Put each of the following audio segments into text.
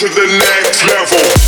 to the next level.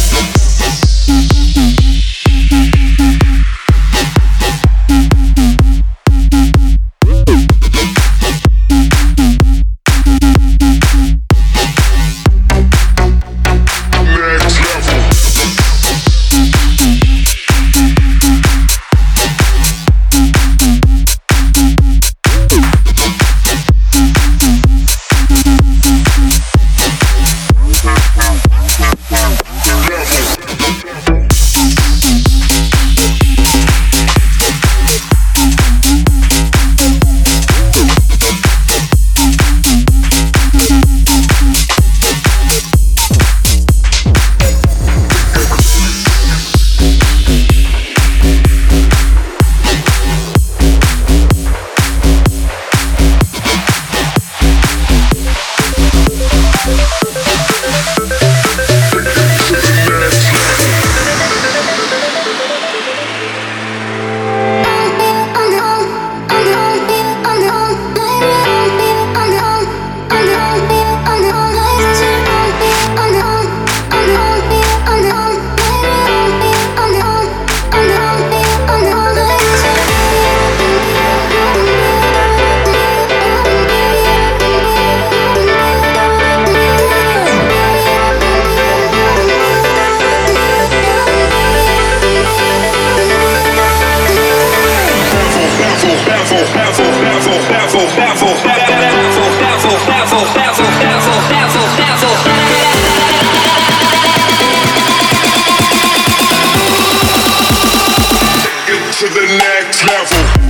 to the next level.